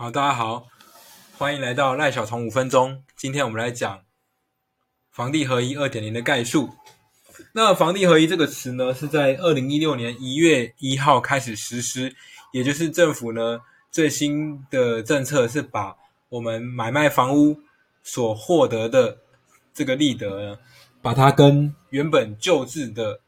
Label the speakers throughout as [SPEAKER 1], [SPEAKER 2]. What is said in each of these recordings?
[SPEAKER 1] 好，大家好，欢迎来到赖小虫五分钟。今天我们来讲房地合一二点零的概述。那房地合一这个词呢，是在二零一六年一月一号开始实施，也就是政府呢最新的政策是把我们买卖房屋所获得的这个利得呢，把它跟原本旧制的。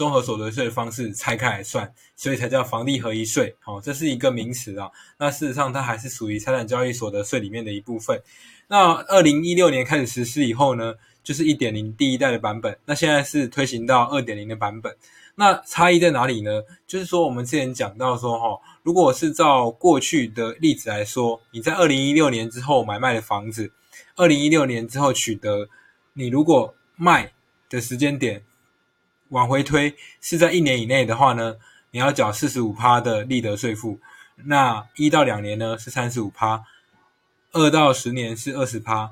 [SPEAKER 1] 综合所得税的方式拆开来算，所以才叫房地合一税。好，这是一个名词啊。那事实上，它还是属于财产交易所得税里面的一部分。那二零一六年开始实施以后呢，就是一点零第一代的版本。那现在是推行到二点零的版本。那差异在哪里呢？就是说，我们之前讲到说，哈，如果是照过去的例子来说，你在二零一六年之后买卖的房子，二零一六年之后取得，你如果卖的时间点。往回推是在一年以内的话呢，你要缴四十五趴的利得税负。那一到两年呢是三十五趴，二到十年是二十趴，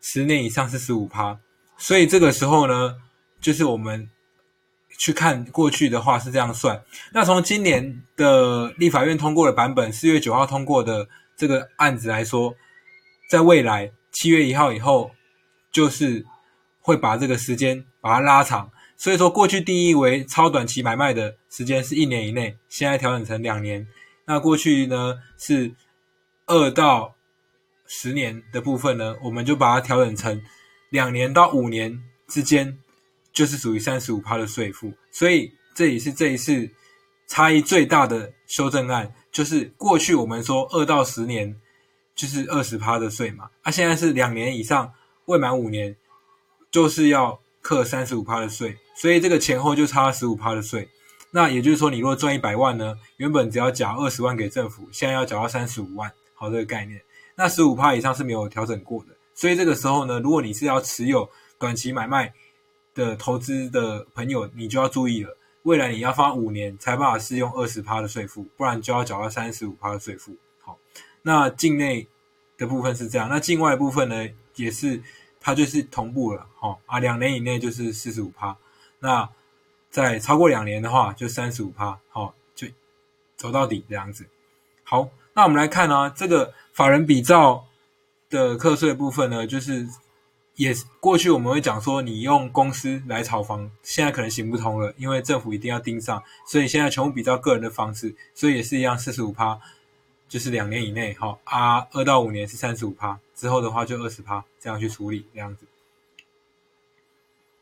[SPEAKER 1] 十年以上是十五趴。所以这个时候呢，就是我们去看过去的话是这样算。那从今年的立法院通过的版本，四月九号通过的这个案子来说，在未来七月一号以后，就是会把这个时间把它拉长。所以说，过去定义为超短期买卖的时间是一年以内，现在调整成两年。那过去呢是二到十年的部分呢，我们就把它调整成两年到五年之间，就是属于三十五趴的税负。所以这也是这一次差异最大的修正案，就是过去我们说二到十年就是二十趴的税嘛，啊，现在是两年以上未满五年就是要。课三十五趴的税，所以这个前后就差十五趴的税。那也就是说，你如果赚一百万呢，原本只要缴二十万给政府，现在要缴到三十五万。好，这个概念。那十五趴以上是没有调整过的。所以这个时候呢，如果你是要持有短期买卖的投资的朋友，你就要注意了。未来你要花五年才办法适用二十趴的税负，不然就要缴到三十五趴的税负。好，那境内的部分是这样，那境外的部分呢，也是。它就是同步了，好啊，两年以内就是四十五趴，那在超过两年的话就三十五趴，好，就走到底这样子。好，那我们来看呢，这个法人比照的课税部分呢，就是也过去我们会讲说，你用公司来炒房，现在可能行不通了，因为政府一定要盯上，所以现在全部比照个人的方式，所以也是一样四十五趴。就是两年以内，哈啊，二到五年是三十五趴，之后的话就二十趴，这样去处理这样子。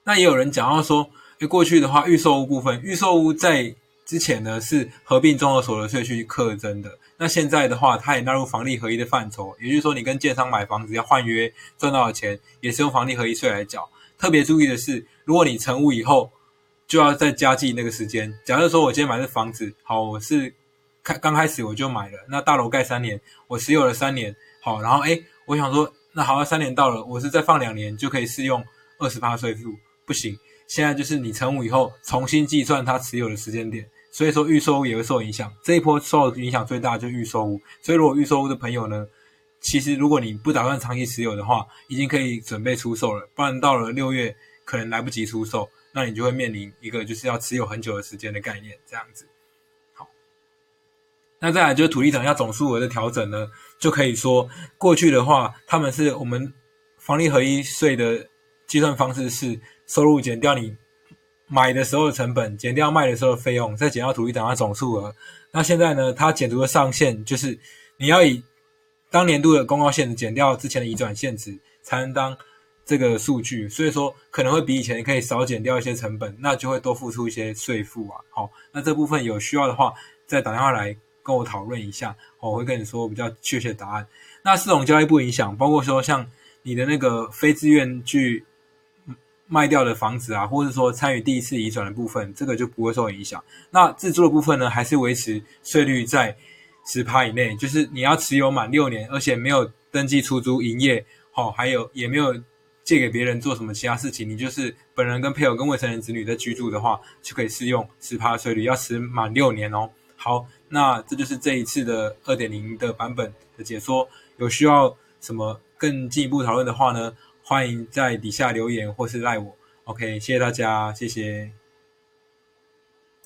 [SPEAKER 1] 那也有人讲到说，哎，过去的话预售屋部分，预售屋在之前呢是合并综合所得税去课征的，那现在的话，它也纳入房地合一的范畴，也就是说，你跟建商买房子要换约赚到的钱，也是用房地合一税来缴。特别注意的是，如果你成屋以后，就要再加计那个时间。假设说我今天买的房子，好，我是。开刚开始我就买了，那大楼盖三年，我持有了三年，好，然后哎，我想说，那好，三年到了，我是再放两年就可以适用二十八税负，不行，现在就是你成五以后重新计算它持有的时间点，所以说预售也会受影响，这一波受影响最大就预售屋，所以如果预售屋的朋友呢，其实如果你不打算长期持有的话，已经可以准备出售了，不然到了六月可能来不及出售，那你就会面临一个就是要持有很久的时间的概念，这样子。好那再来就是土地涨价总数额的调整呢，就可以说过去的话，他们是我们房地合一税的计算方式是收入减掉你买的时候的成本，减掉卖的时候的费用，再减掉土地等价总数额。那现在呢，它减除的上限就是你要以当年度的公告限值减掉之前的移转限值，才能当这个数据。所以说可能会比以前可以少减掉一些成本，那就会多付出一些税负啊。好，那这部分有需要的话，再打电话来。跟我讨论一下，我会跟你说比较确切的答案。那四种交易不影响，包括说像你的那个非自愿去卖掉的房子啊，或者说参与第一次移转的部分，这个就不会受影响。那自住的部分呢，还是维持税率在十趴以内，就是你要持有满六年，而且没有登记出租营业，好，还有也没有借给别人做什么其他事情，你就是本人跟配偶跟未成年子女在居住的话，就可以适用十趴税率，要持满六年哦。好。那这就是这一次的二点零的版本的解说。有需要什么更进一步讨论的话呢？欢迎在底下留言或是赖我。OK，谢谢大家，谢谢。